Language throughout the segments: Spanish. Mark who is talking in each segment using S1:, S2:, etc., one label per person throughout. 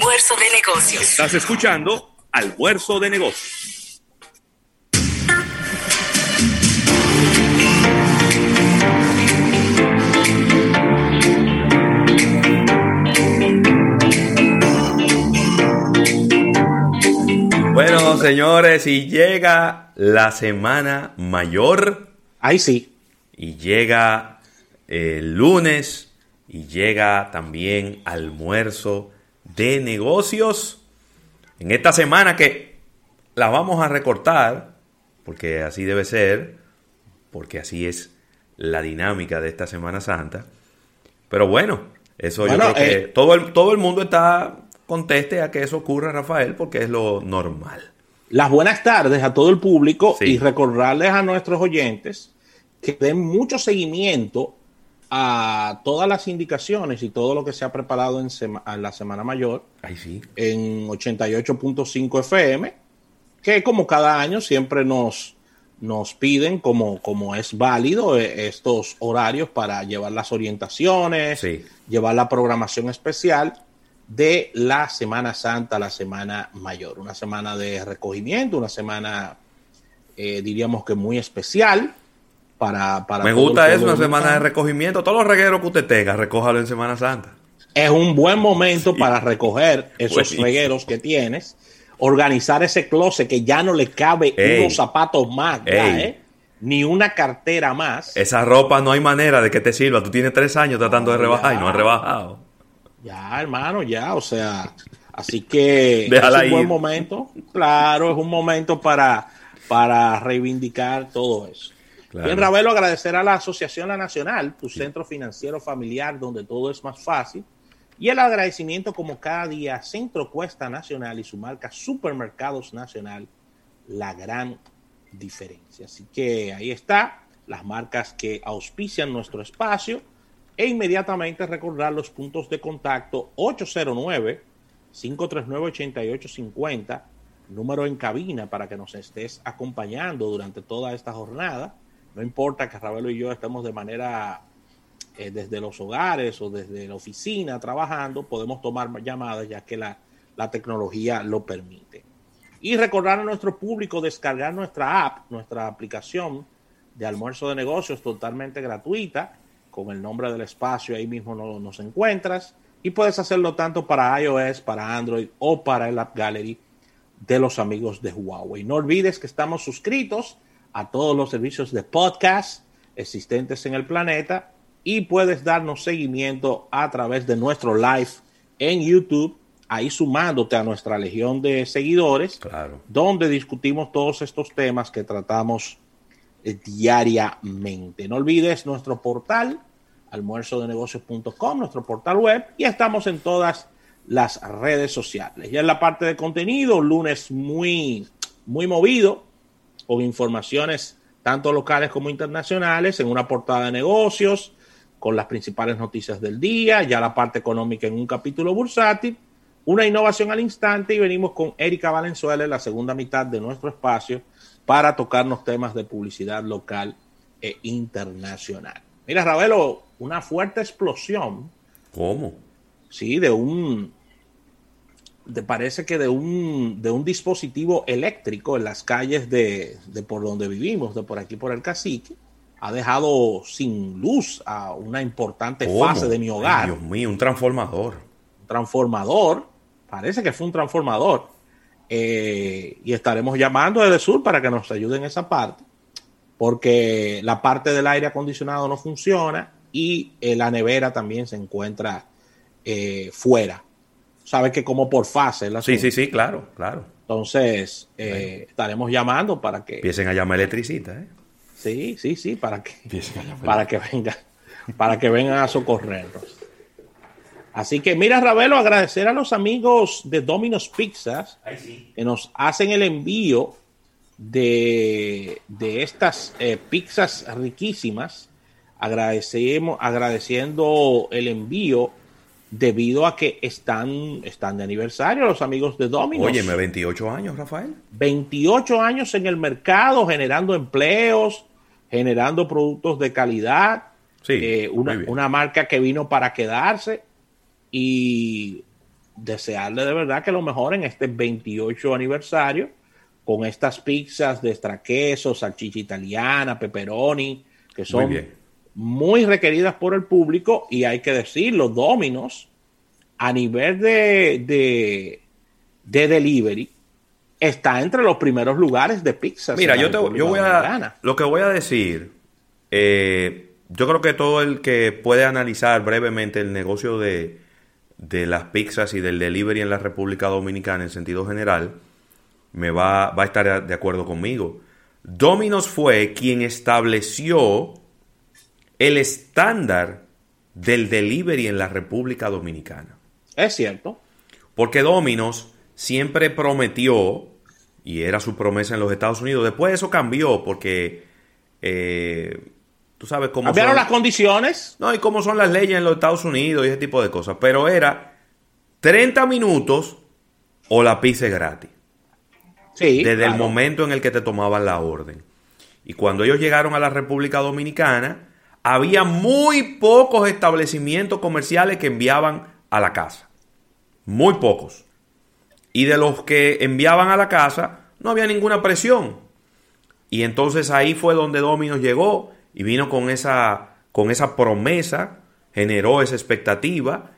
S1: Almuerzo de negocios.
S2: Estás escuchando Almuerzo de negocios. Bueno, señores, y llega la semana mayor.
S3: Ahí sí.
S2: Y llega el lunes. Y llega también almuerzo de negocios. En esta semana que la vamos a recortar, porque así debe ser, porque así es la dinámica de esta Semana Santa. Pero bueno, eso yo creo que
S3: eh,
S2: todo, el, todo el mundo está conteste a que eso ocurra, Rafael, porque es lo normal.
S3: Las buenas tardes a todo el público
S2: Sí.
S3: y recordarles a nuestros oyentes que den mucho seguimiento a todas las indicaciones y todo lo que se ha preparado en, sema- en la Semana Mayor
S2: Ay, sí.
S3: en 88.5 FM, que como cada año siempre nos, nos piden, como, como es válido, eh, estos horarios para llevar las orientaciones,
S2: Sí.
S3: llevar la programación especial de la Semana Santa, la Semana Mayor. Una semana de recogimiento, una semana, eh, diríamos que muy especial para... para
S2: Me gusta eso, una semana de recogimiento. Todos los regueros que usted tenga, recójalo en Semana Santa.
S3: Es un buen momento para recoger esos
S2: Buenísimo.
S3: regueros que tienes, organizar ese closet que ya no le cabe
S2: Ey.
S3: unos zapatos más, ya. ¿eh? ni una cartera más.
S2: Esa ropa no hay manera de que te sirva. Tú tienes tres años tratando de rebajar y no has rebajado.
S3: Ya, hermano, ya, o sea, así que
S2: Déjala
S3: es un buen momento, claro, es un momento para, para reivindicar todo eso.
S2: Claro.
S3: Bien, Ravelo, agradecer a la Asociación La Nacional, tu centro financiero familiar donde todo es más fácil, y el agradecimiento como cada día Centro Cuesta Nacional y su marca Supermercados Nacional, la gran diferencia. Así que ahí está, las marcas que auspician nuestro espacio e inmediatamente recordar los puntos de contacto 809-539-8850, número en cabina para que nos estés acompañando durante toda esta jornada. No importa que Ravelo y yo estemos de manera eh, desde los hogares o desde la oficina trabajando, podemos tomar llamadas ya que la, la tecnología lo permite. Y recordar a nuestro público descargar nuestra app, nuestra aplicación de almuerzo de negocios totalmente gratuita, con el nombre del espacio, ahí mismo no- nos encuentras. Y puedes hacerlo tanto para iOS, para Android o para el App Gallery de los amigos de Huawei. No olvides que estamos suscritos a todos los servicios de podcast existentes en el planeta y puedes darnos seguimiento a través de nuestro live en YouTube, ahí sumándote a nuestra legión de seguidores,
S2: Claro.
S3: donde discutimos todos estos temas que tratamos eh, diariamente. No olvides nuestro portal, almuerzodenegocios.com, nuestro portal web, y estamos en todas las redes sociales. Ya en la parte de contenido, un lunes muy, muy movido, con informaciones tanto locales como internacionales, en una portada de negocios, con las principales noticias del día, ya la parte económica en un capítulo bursátil, una innovación al instante y venimos con Erika Valenzuela en la segunda mitad de nuestro espacio para tocarnos temas de publicidad local e internacional. Mira, Ravelo, una fuerte explosión,
S2: ¿Cómo?
S3: sí, de un, de, parece que de un, de un dispositivo eléctrico en las calles de, de por donde vivimos, de por aquí por el cacique, ha dejado sin luz a una importante
S2: ¿Cómo?
S3: fase de mi
S2: Ay,
S3: hogar.
S2: Dios mío, un transformador.
S3: un transformador, parece que fue un transformador, eh, y estaremos llamando desde Sur para que nos ayuden en esa parte, porque la parte del aire acondicionado no funciona y eh, la nevera también se encuentra eh, fuera. Sabes que como por fase. el
S2: Sí, sí, sí, claro, claro.
S3: Entonces, eh, estaremos llamando para que...
S2: Empiecen a llamar electricista, ¿eh?
S3: Sí, sí, sí, para que, para que vengan, para que vengan a socorrernos. Así que mira, Ravelo, agradecer a los amigos de Domino's Pizzas que nos hacen el envío de, de estas eh, pizzas riquísimas. Agradecemos, agradeciendo el envío debido a que están, están de aniversario los amigos de Domino's.
S2: Óyeme, 28 años, Rafael.
S3: 28 años en el mercado, generando empleos, generando productos de calidad.
S2: Sí,
S3: Eh, una, una marca que vino para quedarse y desearle de verdad que lo mejor en este 28 aniversario con estas pizzas de extra queso, salchicha italiana, pepperoni, que son
S2: Muy
S3: requeridas por el público y hay que decirlo, Domino's a nivel de, de, de delivery está entre los primeros lugares de pizzas.
S2: Mira, yo, te, yo voy a. Lo que voy a decir. eh, yo creo que todo el que puede analizar brevemente el negocio de, de las pizzas y del delivery en la República Dominicana en sentido general, me va, va a estar de acuerdo conmigo. Domino's fue quien estableció el estándar del delivery en la República Dominicana.
S3: Es cierto.
S2: Porque Domino's siempre prometió, y era su promesa en los Estados Unidos, después eso cambió porque eh, tú sabes cómo
S3: Cambiaron
S2: son,
S3: las condiciones.
S2: no, y cómo son las leyes en los Estados Unidos y ese tipo de cosas, pero era 30 minutos o la pizza es gratis,
S3: Sí.
S2: desde el momento en el que te tomaban la orden. Y cuando ellos llegaron a la República Dominicana, había muy pocos establecimientos comerciales que enviaban a la casa. Muy pocos. Y de los que enviaban a la casa, no había ninguna presión. Y entonces ahí fue donde Domino's llegó y vino con esa, con esa promesa, generó esa expectativa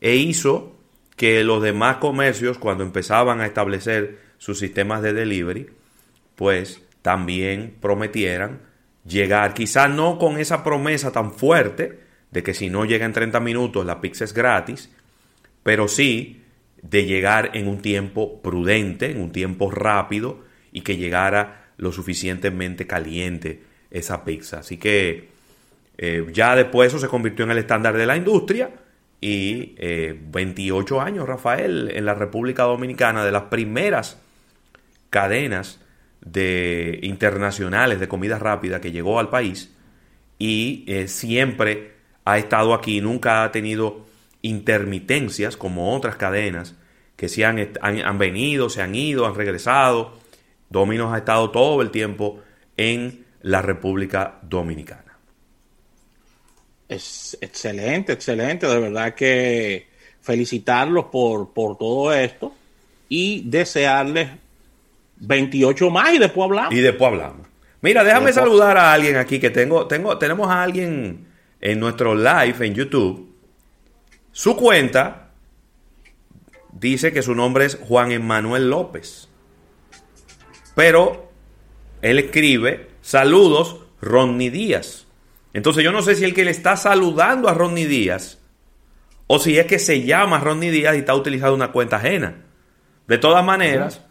S2: e hizo que los demás comercios, cuando empezaban a establecer sus sistemas de delivery, pues también prometieran llegar, quizás no con esa promesa tan fuerte de que si no llega en 30 minutos la pizza es gratis, pero sí de llegar en un tiempo prudente, en un tiempo rápido y que llegara lo suficientemente caliente esa pizza. Así que eh, ya después eso se convirtió en el estándar de la industria y eh, 28 años, Rafael, en la República Dominicana, de las primeras cadenas de internacionales de comida rápida que llegó al país y eh, siempre ha estado aquí, nunca ha tenido intermitencias como otras cadenas que sí han, han, han venido, se han ido, han regresado. Domino's ha estado todo el tiempo en la República Dominicana.
S3: Es excelente, excelente. De verdad que felicitarlos por, por todo esto y desearles 28 más y después hablamos.
S2: Y después hablamos. Mira, déjame
S3: Después-
S2: saludar a alguien aquí que tengo, tengo, tenemos a alguien en nuestro live en YouTube. Su cuenta dice que su nombre es Juan Emanuel López. Pero él escribe, saludos, Ronnie Díaz. Entonces yo no sé si el que le está saludando a Ronnie Díaz o si es que se llama Ronnie Díaz y está utilizando una cuenta ajena. De todas maneras,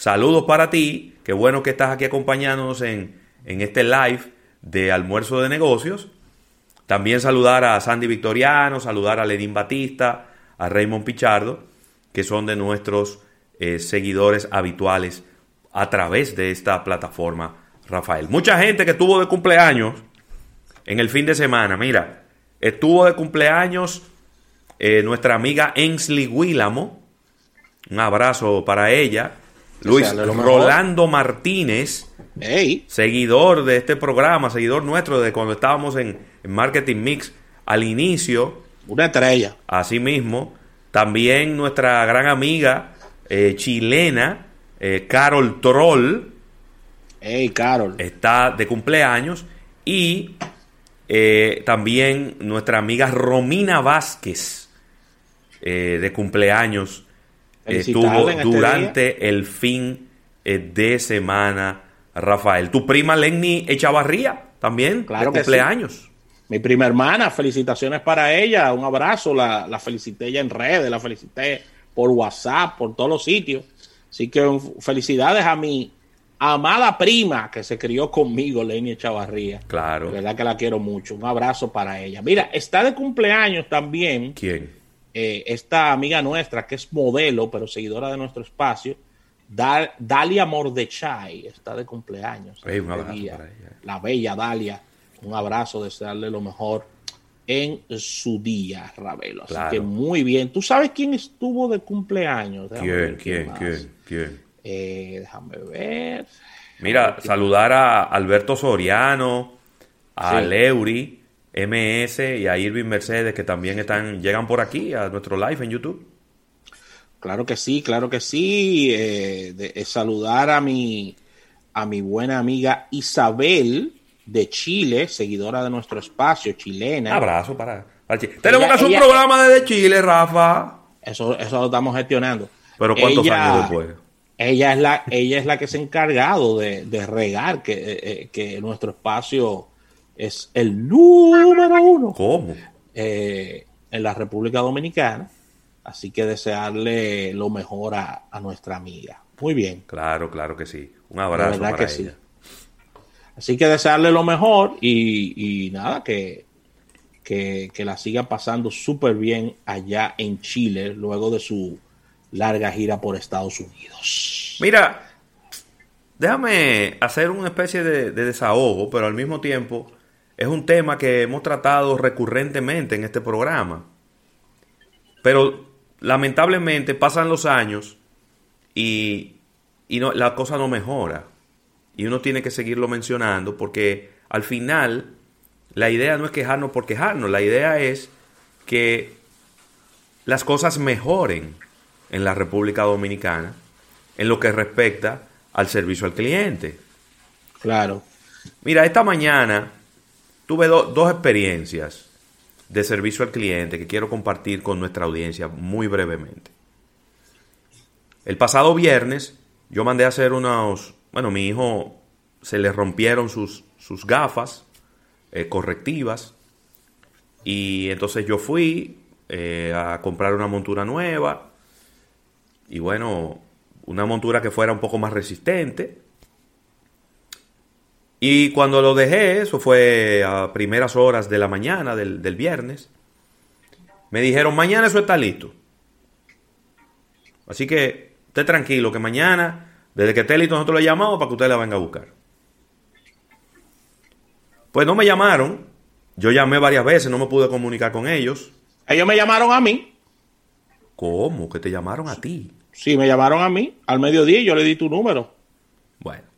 S2: Saludos para ti. Qué bueno que estás aquí acompañándonos en, en este live de almuerzo de negocios. También saludar a Sandy Victoriano, saludar a Lenín Batista, a Raymond Pichardo, que son de nuestros eh, seguidores habituales a través de esta plataforma, Rafael. Mucha gente que estuvo de cumpleaños en el fin de semana. Mira, estuvo de cumpleaños eh, nuestra amiga Ensley Willamo. Un abrazo para ella. Luis. Rolando Martínez, seguidor de este programa, seguidor nuestro de cuando estábamos en, en Marketing Mix al inicio,
S3: una estrella.
S2: asimismo, también nuestra gran amiga eh, chilena, eh, Carol Troll,
S3: Ey, Carol.
S2: está de cumpleaños y eh, también nuestra amiga Romina Vázquez de cumpleaños estuvo
S3: este
S2: durante el fin eh, de semana Rafael tu prima Lenny Echavarría también
S3: Claro
S2: de
S3: que sí.
S2: cumpleaños
S3: Mi prima hermana, felicitaciones para ella, un abrazo, la, la felicité ella en redes, la felicité por WhatsApp, por todos los sitios. Así que felicidades a mi amada prima que se crió conmigo, Lenny Chavarría.
S2: claro
S3: De verdad que la quiero mucho. Un abrazo para ella. Mira, está de cumpleaños también
S2: quién
S3: eh, esta amiga nuestra, que es modelo, pero seguidora de nuestro espacio, Dalia Mordechai, está de cumpleaños. La bella Dalia. Un abrazo, desearle lo mejor en su día, Ravelo. Así que muy bien. ¿Tú sabes quién estuvo de cumpleaños?
S2: ¿Quién, quién, quién, quién?
S3: Eh, déjame ver.
S2: Mira, saludar a Alberto Soriano, a Leuri, MS y a Irving Mercedes que también están llegan por aquí a nuestro live en YouTube.
S3: Claro que sí, claro que sí. Eh, eh, saludar a mi a mi buena amiga Isabel de Chile, seguidora de nuestro espacio, chilena.
S2: Abrazo para, Tenemos que hacer un programa desde Chile, Rafa.
S3: Eso, eso lo estamos gestionando.
S2: Pero ¿cuántos años después?
S3: Ella es la, ella es la que se ha encargado de, regar que, eh, que, nuestro espacio es el número uno.
S2: ¿Cómo?
S3: Eh, en la República Dominicana. Así que desearle lo mejor a, nuestra amiga. Muy bien.
S2: Claro, claro que sí. Un abrazo para que ella.
S3: Así que desearle lo mejor y, nada, que, que, que la siga pasando súper bien allá en Chile luego de su larga gira por Estados Unidos.
S2: Mira, déjame hacer una especie de, desahogo, pero al mismo tiempo es un tema que hemos tratado recurrentemente en este programa. Pero lamentablemente pasan los años y, no, la cosa no mejora. Y uno tiene que seguirlo mencionando porque al final la idea no es quejarnos por quejarnos, la idea es que las cosas mejoren en la República Dominicana en lo que respecta al servicio al cliente.
S3: Claro.
S2: Mira, esta mañana tuve dos experiencias de servicio al cliente que quiero compartir con nuestra audiencia muy brevemente. El pasado viernes yo mandé a hacer unos, bueno, mi hijo se le rompieron sus, sus gafas eh, correctivas y entonces yo fui eh, a comprar una montura nueva y bueno, una montura que fuera un poco más resistente. Y cuando lo dejé, eso fue a primeras horas de la mañana del, viernes, me dijeron, mañana eso está listo. Así que esté tranquilo, que mañana, desde que esté listo, nosotros le llamamos para que usted la venga a buscar. Pues no me llamaron, yo llamé varias veces, no me pude comunicar con ellos.
S3: Ellos me llamaron a mí.
S2: ¿Cómo? Que te llamaron a ti.
S3: Sí, me llamaron a mí al mediodía y yo le di tu número.
S2: Bueno.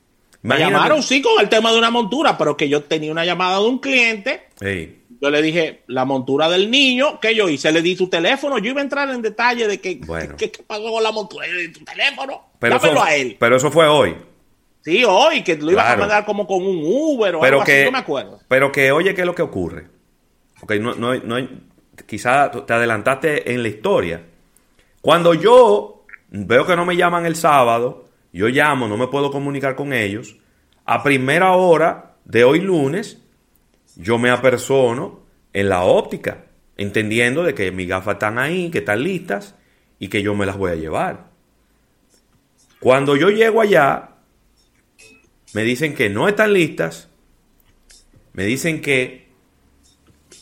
S3: Me llamaron, sí, con el tema de una montura, pero que yo tenía una llamada de un cliente. Yo le dije, la montura del niño, que yo hice, le di tu teléfono. Yo iba a entrar en detalle de qué, pasó con la montura. Le di tu teléfono.
S2: Pero eso, a él. Pero eso fue hoy.
S3: Sí, hoy, que lo ibas a mandar como con un Uber o
S2: pero
S3: algo
S2: que,
S3: así, no me acuerdo.
S2: Pero que, oye, ¿qué es lo que ocurre? Porque no, no, no, quizá te adelantaste en la historia. Cuando yo Veo que no me llaman el sábado, yo llamo, no me puedo comunicar con ellos. A primera hora de hoy lunes, yo me apersono en la óptica, entendiendo de que mis gafas están ahí, que están listas y que yo me las voy a llevar. Cuando yo llego allá, me dicen que no están listas, me dicen que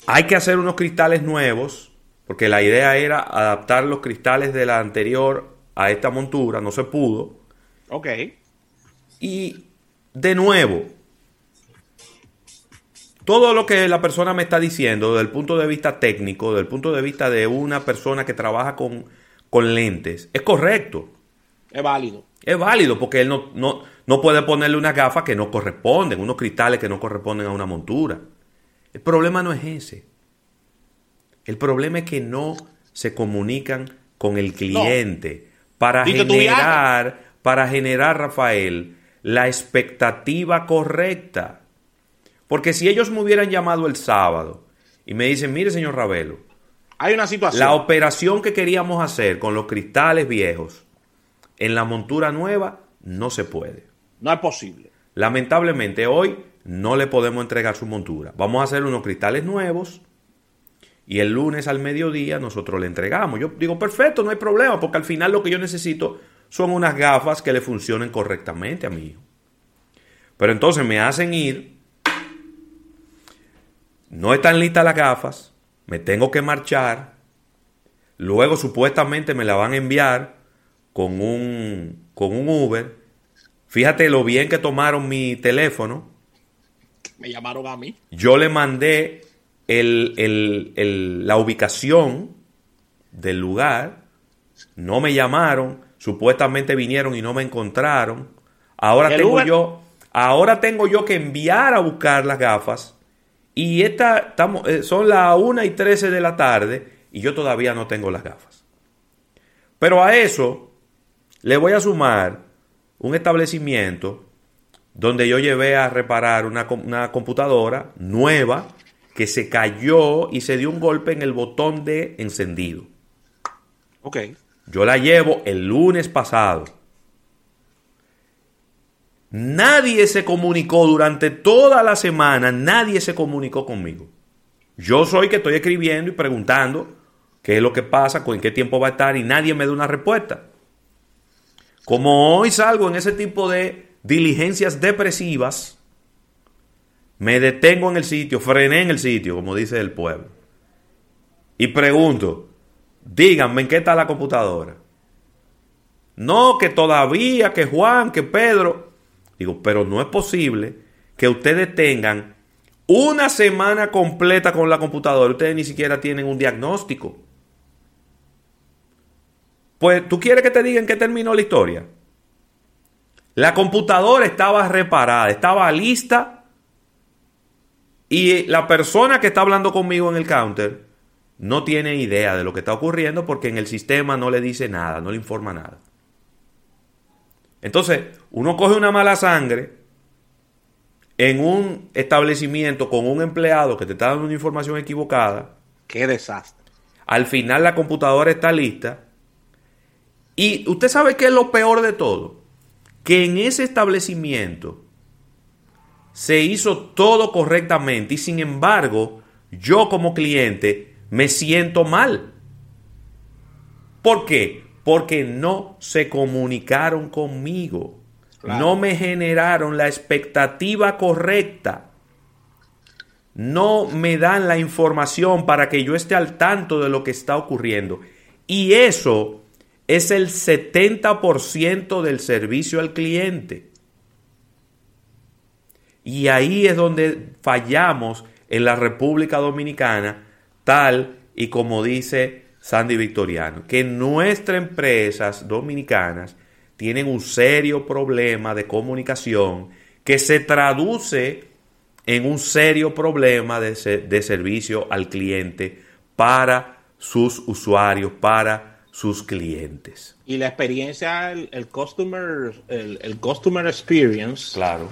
S2: hay que hacer unos cristales nuevos, porque la idea era adaptar los cristales de la anterior a esta montura, no se pudo.
S3: Ok.
S2: Y de nuevo, todo lo que la persona me está diciendo desde el punto de vista técnico, desde el punto de vista de una persona que trabaja con, con lentes, es correcto.
S3: Es válido.
S2: Es válido porque él no, no, no puede ponerle unas gafas que no corresponden, unos cristales que no corresponden a una montura. El problema no es ese. El problema es que no se comunican con el cliente para generar, para generar, Rafael, la expectativa correcta. Porque si ellos me hubieran llamado el sábado y me dicen, mire, señor Ravelo,
S3: hay una situación.
S2: La operación que queríamos hacer con los cristales viejos en la montura nueva no se puede.
S3: No es posible.
S2: Lamentablemente hoy no le podemos entregar su montura. Vamos a hacer unos cristales nuevos y el lunes al mediodía nosotros le entregamos. Yo digo, perfecto, no hay problema, porque al final lo que yo necesito son unas gafas que le funcionen correctamente a mi hijo. Pero entonces me hacen ir, no están listas las gafas, me tengo que marchar, Luego supuestamente me la van a enviar con un, con un Uber. Fíjate lo bien que tomaron mi teléfono.
S3: Me llamaron a mí.
S2: Yo le mandé la ubicación del lugar. No me llamaron. Supuestamente vinieron y no me encontraron. Ahora tengo yo, ahora tengo yo que enviar a buscar las gafas. Y esta, estamos, eh, son las 1 y 13 de la tarde y yo todavía no tengo las gafas. Pero a eso le voy a sumar un establecimiento donde yo llevé a reparar una, una computadora nueva que se cayó y se dio un golpe en el botón de encendido.
S3: Ok.
S2: Yo la llevo el lunes pasado. Nadie se comunicó durante toda la semana, nadie se comunicó conmigo. Yo soy que estoy escribiendo y preguntando qué es lo que pasa, en qué tiempo va a estar y nadie me da una respuesta. Como hoy salgo en ese tipo de diligencias depresivas, me detengo en el sitio, frené en el sitio, como dice el pueblo, y pregunto, díganme en qué está la computadora. No, que todavía, que Juan, que Pedro. Digo, pero no es posible que ustedes tengan una semana completa con la computadora. Ustedes ni siquiera tienen un diagnóstico. Pues tú quieres que te digan que terminó la historia. La computadora estaba reparada, estaba lista y la persona que está hablando conmigo en el counter no tiene idea de lo que está ocurriendo porque en el sistema no le dice nada, no le informa nada. Entonces, uno coge una mala sangre en un establecimiento con un empleado que te está dando una información equivocada.
S3: Qué desastre.
S2: Al final la computadora está lista y usted sabe qué es lo peor de todo, que en ese establecimiento se hizo todo correctamente y sin embargo yo como cliente me siento mal. ¿Por qué? Porque no se comunicaron conmigo. No me generaron la expectativa correcta. No me dan la información para que yo esté al tanto de lo que está ocurriendo. Y eso es el 70% del servicio al cliente. Y ahí es donde fallamos en la República Dominicana, tal y como dice Sandy Victoriano, que nuestras empresas dominicanas tienen un serio problema de comunicación que se traduce en un serio problema de, de servicio al cliente para sus usuarios, para sus clientes.
S3: Y la experiencia, el, customer, el, customer experience.
S2: Claro.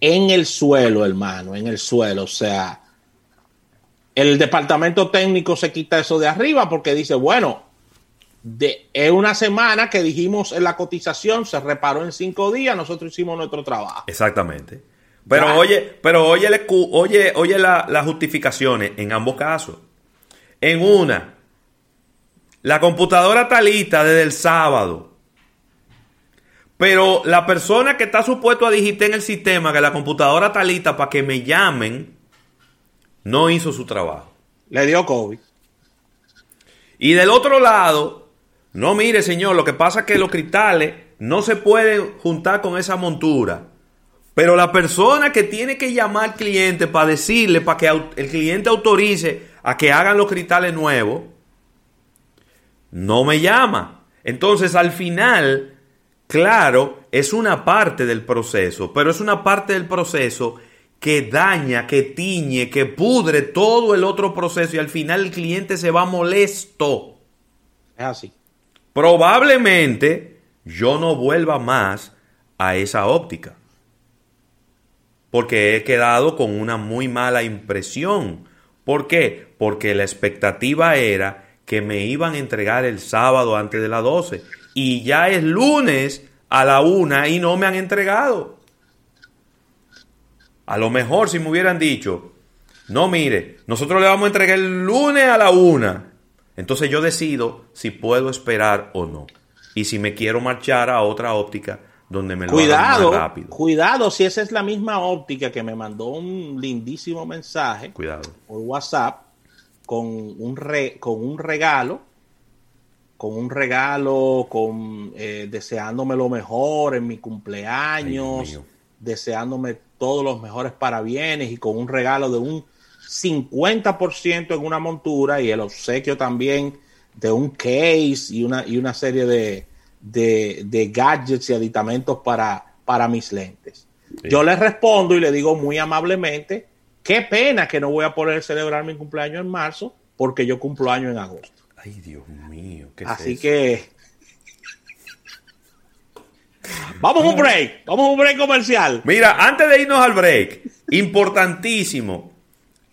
S3: En el suelo, hermano, en el suelo. O sea, el departamento técnico se quita eso de arriba porque dice, bueno, de, es una semana que dijimos en la cotización, se reparó en cinco días, nosotros hicimos nuestro trabajo.
S2: Exactamente. Pero oye, pero oye, oye, oye las justificaciones en ambos casos. En una, la computadora está lista desde el sábado. Pero la persona que está supuesto a digitar en el sistema que la computadora está lista para que me llamen, no hizo su trabajo.
S3: Le dio COVID.
S2: Y del otro lado, no mire señor, lo que pasa es que los cristales no se pueden juntar con esa montura. Pero la persona que tiene que llamar al cliente para decirle, para que el cliente autorice a que hagan los cristales nuevos, no me llama. Entonces al final, claro, es una parte del proceso, pero es una parte del proceso que daña, que tiñe, que pudre todo el otro proceso y al final el cliente se va molesto.
S3: Es así.
S2: Probablemente yo no vuelva más a esa óptica. Porque he quedado con una muy mala impresión. ¿Por qué? Porque la expectativa era que me iban a entregar el sábado antes de las 12. Y ya es lunes a la una y no me han entregado. A lo mejor si me hubieran dicho, no mire, nosotros le vamos a entregar el lunes a la una. Entonces yo decido si puedo esperar o no. Y si me quiero marchar a otra óptica donde me lo
S3: cuidado, más rápido. Cuidado, si esa es la misma óptica que me mandó un lindísimo mensaje
S2: cuidado.
S3: por WhatsApp con un, con un regalo con un regalo, con eh, deseándome lo mejor en mi cumpleaños, deseándome todos los mejores parabienes y con un regalo de un 50% en una montura y el obsequio también de un case y una, y una serie de, de, gadgets y aditamentos para, para mis lentes. Yo le respondo y le digo muy amablemente, qué pena que no voy a poder celebrar mi cumpleaños en marzo porque yo cumplo año en agosto.
S2: Ay, Dios mío.
S3: ¿qué Así que... Vamos a un break, vamos a un break comercial.
S2: Mira, antes de irnos al break, importantísimo,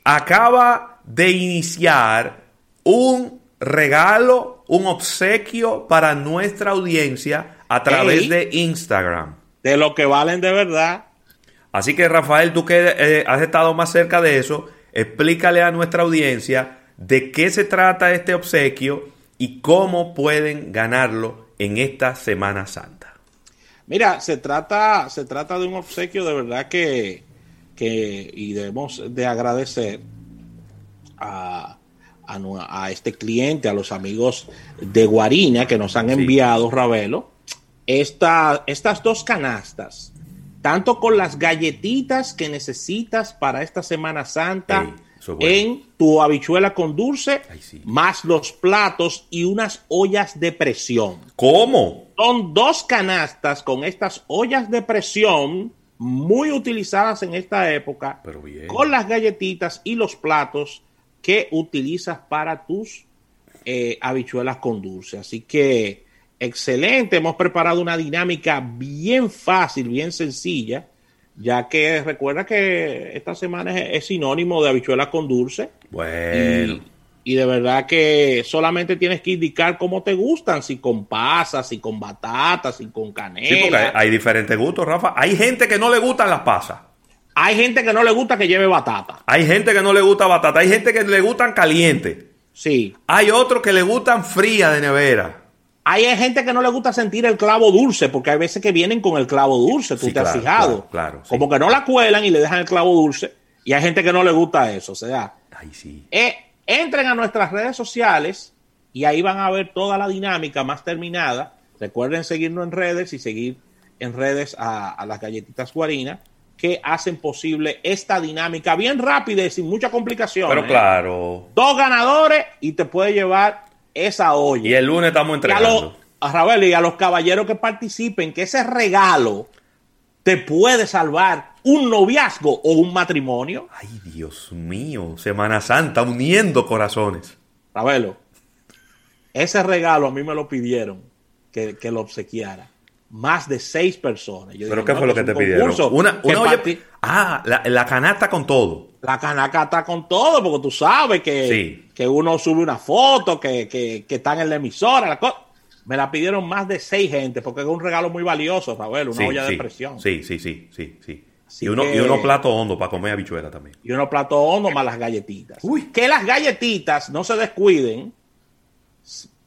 S2: acaba de iniciar un regalo, un obsequio para nuestra audiencia a través de Instagram.
S3: De lo que valen de verdad.
S2: Así que Rafael, tú que eh, has estado más cerca de eso, explícale a nuestra audiencia de qué se trata este obsequio y cómo pueden ganarlo en esta Semana Santa.
S3: Mira, se trata, se trata de un obsequio de verdad que, que y debemos de agradecer a, a, este cliente, a los amigos de Guarina que nos han enviado, Ravelo, esta, estas dos canastas, tanto con las galletitas que necesitas para esta Semana Santa. En tu habichuela con dulce, más los platos y unas ollas de presión.
S2: ¿Cómo?
S3: Son dos canastas con estas ollas de presión muy utilizadas en esta época, con las galletitas y los platos que utilizas para tus eh, habichuelas con dulce. Así que excelente, hemos preparado una dinámica bien fácil, bien sencilla, ya que recuerda que esta semana es, sinónimo de habichuelas con dulce.
S2: Bueno.
S3: Y, de verdad que solamente tienes que indicar cómo te gustan, si con pasas, si con batatas, si con canela. Sí, porque
S2: hay, hay diferentes gustos, Rafa. Hay gente que no le gustan las pasas.
S3: Hay gente que no le gusta que lleve batata.
S2: Hay gente que no le gusta batata. Hay gente que le gustan caliente.
S3: Sí.
S2: Hay otros que le gustan fría de nevera.
S3: Hay gente que no le gusta sentir el clavo dulce, porque hay veces que vienen con el clavo dulce, tú te has fijado.
S2: Claro,
S3: Como que no la cuelan y le dejan el clavo dulce. Y hay gente que no le gusta eso. O sea,
S2: Ay, sí.
S3: Eh, entren a nuestras redes sociales y ahí van a ver toda la dinámica más terminada. Recuerden seguirnos en redes y seguir en redes a, a las galletitas guarinas que hacen posible esta dinámica bien rápida y sin mucha complicación.
S2: Pero ¿eh? claro.
S3: Dos ganadores y te puede llevar esa olla.
S2: Y el lunes estamos entregando.
S3: a, a Ravel y a los caballeros que participen, que ese regalo te puede salvar un noviazgo o un matrimonio.
S2: Ay, Dios mío, Semana Santa uniendo corazones.
S3: Ravelo, ese regalo a mí me lo pidieron que, que lo obsequiara más de seis personas.
S2: ¿Pero qué fue lo que te pidieron? Una, ah, la, canasta con todo.
S3: La canasta con todo, porque tú sabes que, que uno sube una foto, que, que, que está en la emisora. me la pidieron más de seis gente, porque es un regalo muy valioso, Raúl, una olla de presión.
S2: Sí, sí, sí, sí, sí. y uno, y uno plato hondo para comer habichuela también.
S3: Y uno plato hondo más las galletitas. Uy. Que las galletitas no se descuiden,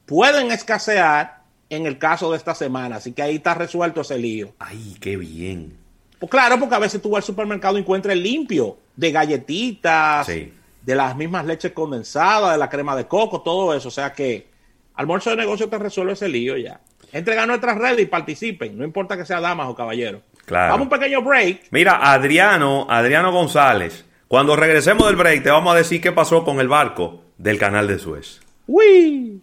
S3: pueden escasear en el caso de esta semana. Así que ahí está resuelto ese lío.
S2: Ay, qué bien.
S3: Pues claro, porque a veces tú vas al supermercado y encuentras limpio de galletitas, de las mismas leches condensadas, de la crema de coco, todo eso. O sea que almuerzo de negocio te resuelve ese lío ya. Entren a nuestras redes y participen, no importa que sea damas o caballeros.
S2: Claro.
S3: Vamos a un pequeño break.
S2: Mira, Adriano, Adriano González, cuando regresemos del break te vamos a decir qué pasó con el barco del canal de Suez.
S3: ¡Uy!